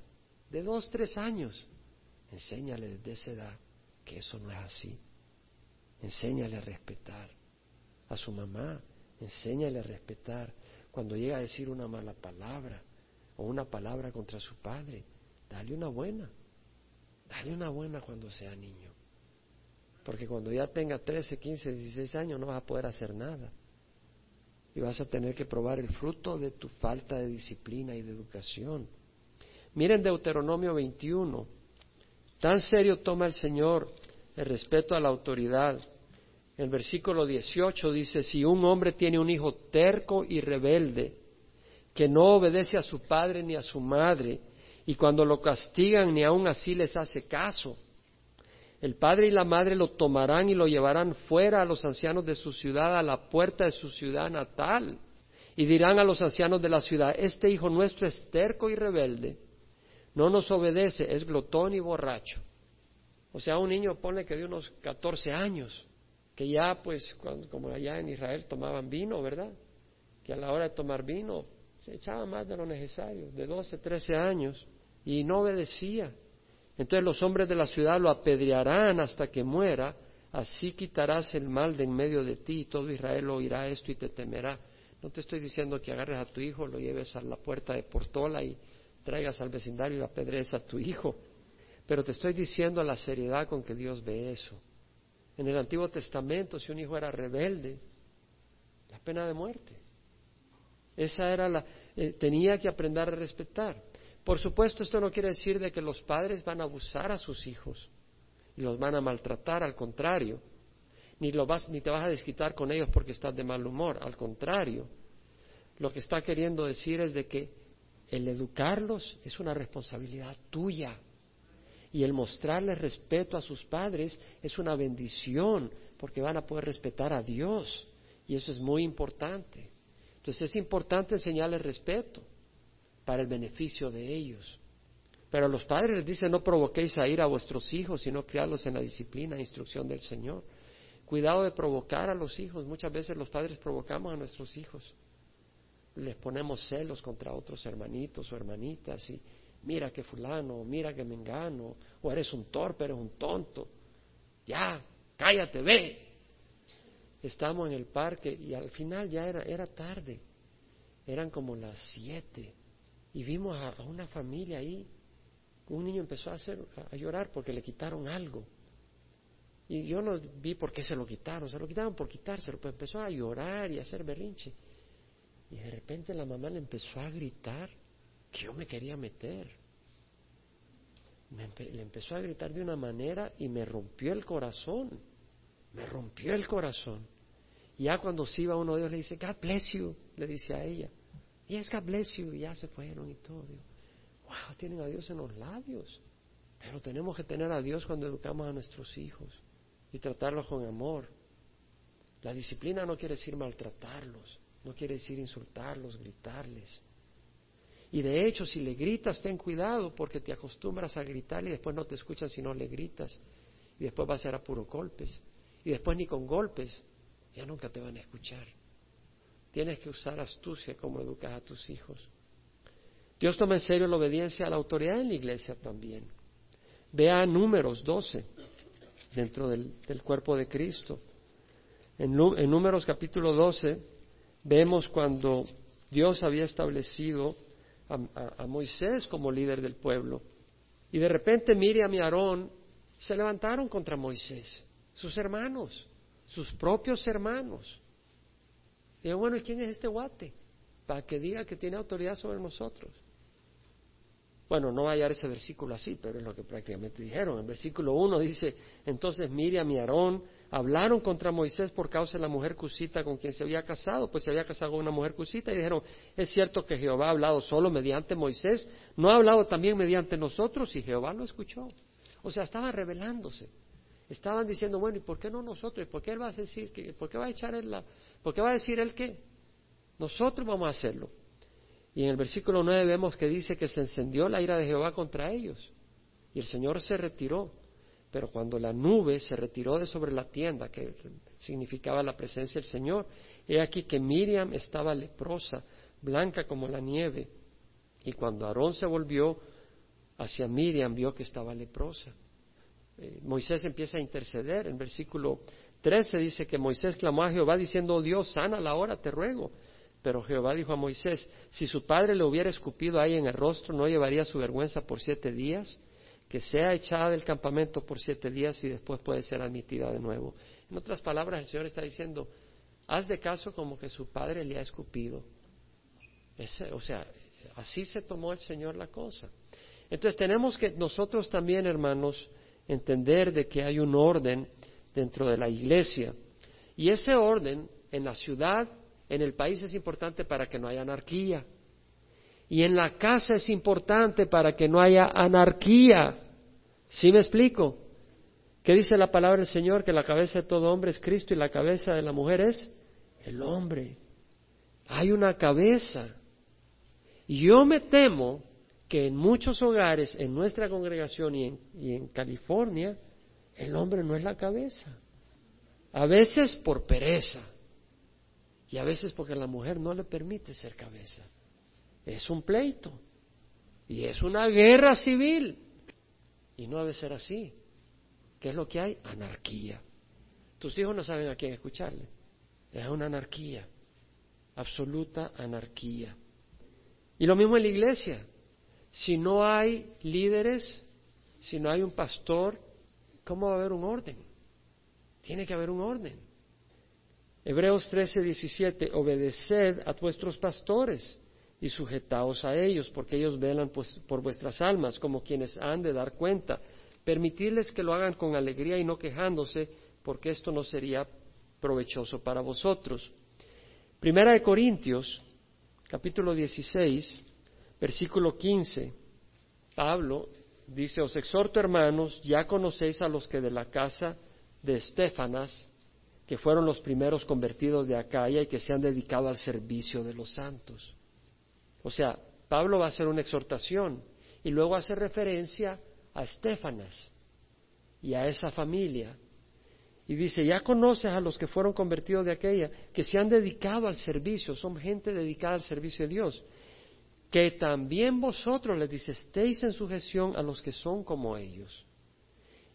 de dos, tres años, enséñale desde esa edad que eso no es así. Enséñale a respetar a su mamá, enséñale a respetar. Cuando llega a decir una mala palabra o una palabra contra su padre, dale una buena. Dale una buena cuando sea niño. Porque cuando ya tenga 13, 15, 16 años no vas a poder hacer nada. Y vas a tener que probar el fruto de tu falta de disciplina y de educación. Miren Deuteronomio 21. Tan serio toma el Señor el respeto a la autoridad el versículo 18 dice, si un hombre tiene un hijo terco y rebelde, que no obedece a su padre ni a su madre, y cuando lo castigan ni aun así les hace caso, el padre y la madre lo tomarán y lo llevarán fuera a los ancianos de su ciudad, a la puerta de su ciudad natal, y dirán a los ancianos de la ciudad, este hijo nuestro es terco y rebelde, no nos obedece, es glotón y borracho. O sea, un niño pone que de unos 14 años que ya pues como allá en Israel tomaban vino, ¿verdad? Que a la hora de tomar vino se echaba más de lo necesario, de 12, 13 años, y no obedecía. Entonces los hombres de la ciudad lo apedrearán hasta que muera, así quitarás el mal de en medio de ti, y todo Israel oirá esto y te temerá. No te estoy diciendo que agarres a tu hijo, lo lleves a la puerta de Portola y traigas al vecindario y apedrees a tu hijo, pero te estoy diciendo la seriedad con que Dios ve eso. En el Antiguo Testamento, si un hijo era rebelde, la pena de muerte. Esa era la, eh, tenía que aprender a respetar. Por supuesto, esto no quiere decir de que los padres van a abusar a sus hijos y los van a maltratar, al contrario. Ni, lo vas, ni te vas a desquitar con ellos porque estás de mal humor, al contrario. Lo que está queriendo decir es de que el educarlos es una responsabilidad tuya y el mostrarle respeto a sus padres es una bendición porque van a poder respetar a Dios y eso es muy importante. Entonces es importante enseñarles respeto para el beneficio de ellos. Pero los padres les dicen no provoquéis a ir a vuestros hijos, sino criarlos en la disciplina e instrucción del Señor. Cuidado de provocar a los hijos. Muchas veces los padres provocamos a nuestros hijos. Les ponemos celos contra otros hermanitos o hermanitas y, mira que fulano, mira que me engano, o eres un torpe, eres un tonto. Ya, cállate, ve. Estamos en el parque y al final ya era, era tarde, eran como las siete y vimos a, una familia ahí. Un niño empezó a, hacer, a llorar porque le quitaron algo. Y yo no vi por qué se lo quitaron, se lo quitaron por quitárselo, pues empezó a llorar y a hacer berrinche. Y de repente la mamá le empezó a gritar que yo me quería meter. le empezó a gritar de una manera y me rompió el corazón, me rompió el corazón. Y ya cuando se iba uno de ellos le dice, God bless you, le dice a ella. Y es God bless you, ya se fueron y todo. wow, tienen a Dios en los labios. Pero tenemos que tener a Dios cuando educamos a nuestros hijos y tratarlos con amor. La disciplina no quiere decir maltratarlos, no quiere decir insultarlos, gritarles. Y de hecho, si le gritas, ten cuidado porque te acostumbras a gritar y después no te escuchan si no le gritas. Y después va a ser a puro golpes. Y después ni con golpes, ya nunca te van a escuchar. Tienes que usar astucia como educas a tus hijos. Dios toma en serio la obediencia a la autoridad en la iglesia también. Vea números 12 dentro del, cuerpo de Cristo. En, números capítulo 12 vemos cuando Dios había establecido a, Moisés como líder del pueblo. Y de repente Miriam y Aarón se levantaron contra Moisés, sus hermanos, sus propios hermanos. Y bueno, ¿y quién es este guate? Para que diga que tiene autoridad sobre nosotros. Bueno, no va a hallar ese versículo así, pero es lo que prácticamente dijeron. En versículo 1 dice, entonces Miriam y Aarón hablaron contra Moisés por causa de la mujer cusita con quien se había casado, pues se había casado con una mujer cusita y dijeron, es cierto que Jehová ha hablado solo mediante Moisés, no ha hablado también mediante nosotros y Jehová lo escuchó. O sea, estaban rebelándose. Estaban diciendo, bueno, ¿y por qué no nosotros? ¿Y por qué él va a decir que, por qué va a echar él la, por qué va a decir él qué? Nosotros vamos a hacerlo. Y en el versículo 9 vemos que dice que se encendió la ira de Jehová contra ellos. Y el Señor se retiró. Pero cuando la nube se retiró de sobre la tienda, que significaba la presencia del Señor, he aquí que Miriam estaba leprosa, blanca como la nieve. Y cuando Aarón se volvió hacia Miriam, vio que estaba leprosa. Eh, Moisés empieza a interceder. En versículo 13 dice que Moisés clamó a Jehová diciendo, oh Dios, sana la hora, te ruego. Pero Jehová dijo a Moisés, si su padre le hubiera escupido ahí en el rostro, ¿no llevaría su vergüenza por siete días? Que sea echada del campamento por siete días y después puede ser admitida de nuevo. En otras palabras, el Señor está diciendo, haz de caso como que su padre le ha escupido. o sea, así se tomó el Señor la cosa. Entonces tenemos que nosotros también, hermanos, entender de que hay un orden dentro de la iglesia. Y ese orden en la ciudad en el país es importante para que no haya anarquía. Y en la casa es importante para que no haya anarquía. ¿Sí me explico? ¿Qué dice la palabra del Señor? Que la cabeza de todo hombre es Cristo y la cabeza de la mujer es el hombre. Hay una cabeza. Y yo me temo que en muchos hogares, en nuestra congregación y en, y en California, el hombre no es la cabeza. A veces por pereza, y a veces porque la mujer no le permite ser cabeza. Es un pleito. Y es una guerra civil. Y no debe ser así. ¿Qué es lo que hay? Anarquía. Tus hijos no saben a quién escucharle. Es una anarquía. Absoluta anarquía. Y lo mismo en la iglesia. Si no hay líderes, si no hay un pastor, ¿cómo va a haber un orden? Tiene que haber un orden. Hebreos 13, 17, obedeced a vuestros pastores y sujetaos a ellos, porque ellos velan pues, por vuestras almas, como quienes han de dar cuenta. Permitidles que lo hagan con alegría y no quejándose, porque esto no sería provechoso para vosotros. Primera de Corintios, capítulo 16, versículo 15. Pablo dice, os exhorto hermanos, ya conocéis a los que de la casa de Estefanas que fueron los primeros convertidos de Acaya y que se han dedicado al servicio de los santos. O sea, Pablo va a hacer una exhortación y luego hace referencia a Estefanas y a esa familia. Y dice, ya conoces a los que fueron convertidos de aquella, que se han dedicado al servicio, son gente dedicada al servicio de Dios. Que también vosotros, les dice, estéis en sujeción a los que son como ellos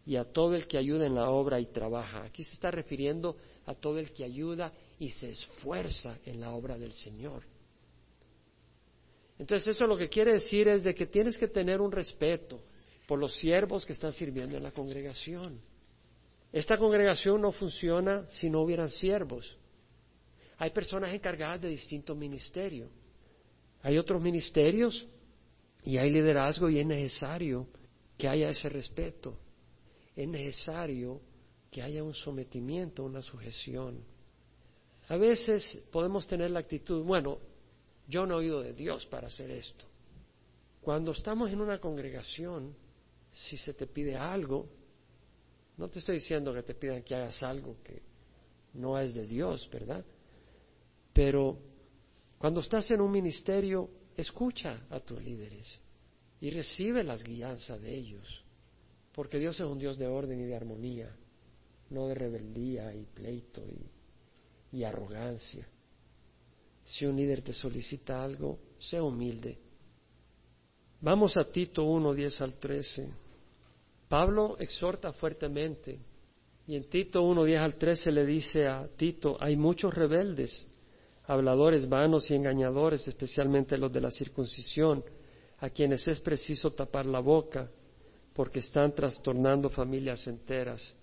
y a todo el que ayuda en la obra y trabaja. Aquí se está refiriendo a todo el que ayuda y se esfuerza en la obra del Señor. Entonces eso lo que quiere decir es de que tienes que tener un respeto por los siervos que están sirviendo en la congregación. Esta congregación no funciona si no hubieran siervos. Hay personas encargadas de distintos ministerios. Hay otros ministerios y hay liderazgo y es necesario que haya ese respeto. Es necesario que haya un sometimiento, una sujeción. A veces podemos tener la actitud, bueno, yo no he oído de Dios para hacer esto. Cuando estamos en una congregación, si se te pide algo, no te estoy diciendo que te pidan que hagas algo que no es de Dios, ¿verdad? Pero cuando estás en un ministerio, escucha a tus líderes y recibe las guianzas de ellos, porque Dios es un Dios de orden y de armonía, no de rebeldía y pleito y, y arrogancia. Si un líder te solicita algo, sea humilde. Vamos a Tito 1, 10 al 13. Pablo exhorta fuertemente y en Tito 1, 10 al 13 le dice a Tito, hay muchos rebeldes, habladores vanos y engañadores, especialmente los de la circuncisión, a quienes es preciso tapar la boca porque están trastornando familias enteras.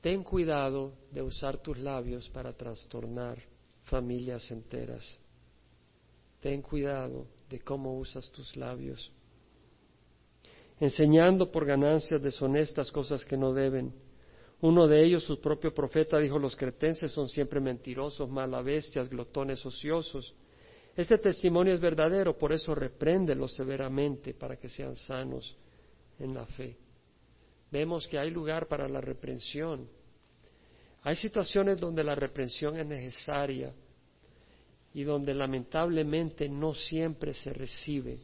Ten cuidado de usar tus labios para trastornar familias enteras. Ten cuidado de cómo usas tus labios. Enseñando por ganancias deshonestas cosas que no deben. Uno de ellos, su propio profeta, dijo, los cretenses son siempre mentirosos, malabestias, glotones ociosos. Este testimonio es verdadero, por eso repréndelo severamente para que sean sanos en la fe. Vemos que hay lugar para la reprensión. Hay situaciones donde la reprensión es necesaria y donde lamentablemente no siempre se recibe,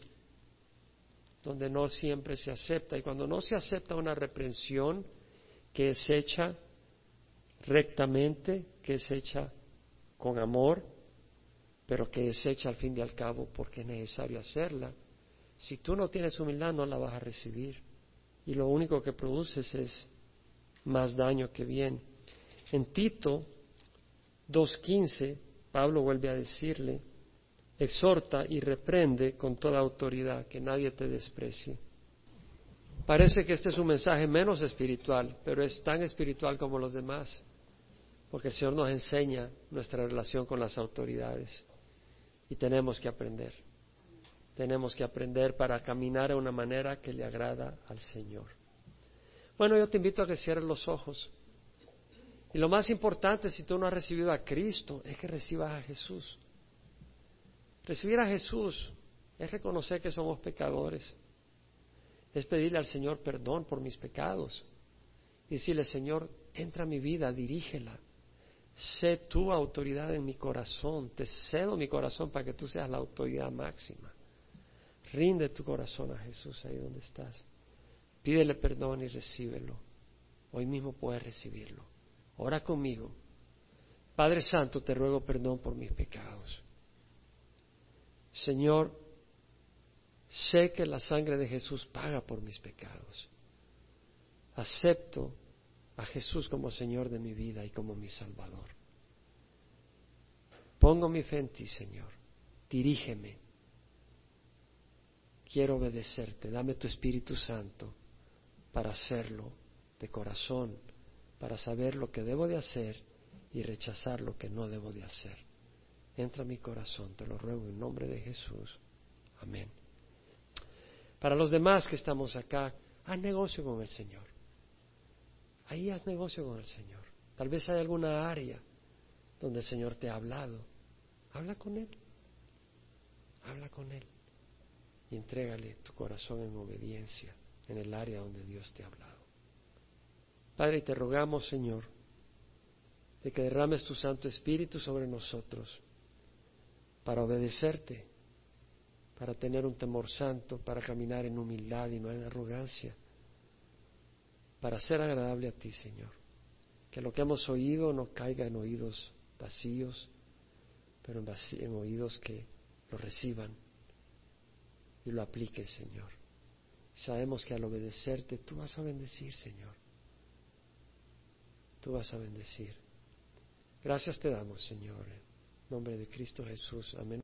donde no siempre se acepta. Y cuando no se acepta una reprensión que es hecha rectamente, que es hecha con amor, pero que es hecha al fin y al cabo porque es necesario hacerla, si tú no tienes humildad no la vas a recibir. Y lo único que produces es más daño que bien. En Tito 2.15 Pablo vuelve a decirle, exhorta y reprende con toda autoridad, que nadie te desprecie. Parece que este es un mensaje menos espiritual, pero es tan espiritual como los demás, porque el Señor nos enseña nuestra relación con las autoridades y tenemos que aprender. Tenemos que aprender para caminar de una manera que le agrada al Señor. Bueno, yo te invito a que cierres los ojos. Y lo más importante, si tú no has recibido a Cristo, es que recibas a Jesús. Recibir a Jesús es reconocer que somos pecadores. Es pedirle al Señor perdón por mis pecados. Y decirle, Señor, entra a mi vida, dirígela. Sé tu autoridad en mi corazón. Te cedo mi corazón para que tú seas la autoridad máxima. Rinde tu corazón a Jesús ahí donde estás. Pídele perdón y recíbelo. Hoy mismo puedes recibirlo. Ora conmigo. Padre Santo, te ruego perdón por mis pecados. Señor, sé que la sangre de Jesús paga por mis pecados. Acepto a Jesús como Señor de mi vida y como mi Salvador. Pongo mi fe en ti, Señor. Dirígeme. Quiero obedecerte. Dame tu Espíritu Santo para hacerlo de corazón para saber lo que debo de hacer y rechazar lo que no debo de hacer. Entra a mi corazón, te lo ruego en nombre de Jesús. Amén. Para los demás que estamos acá, haz negocio con el Señor. Ahí haz negocio con el Señor. Tal vez hay alguna área donde el Señor te ha hablado. Habla con Él. Habla con Él. Y entrégale tu corazón en obediencia en el área donde Dios te ha hablado. Padre, te rogamos, Señor, de que derrames tu Santo Espíritu sobre nosotros para obedecerte, para tener un temor santo, para caminar en humildad y no en arrogancia, para ser agradable a ti, Señor. Que lo que hemos oído no caiga en oídos vacíos, pero en, oídos que lo reciban y lo apliquen, Señor. Sabemos que al obedecerte tú vas a bendecir, Señor tú vas a bendecir. Gracias te damos, Señor, en nombre de Cristo Jesús. Amén.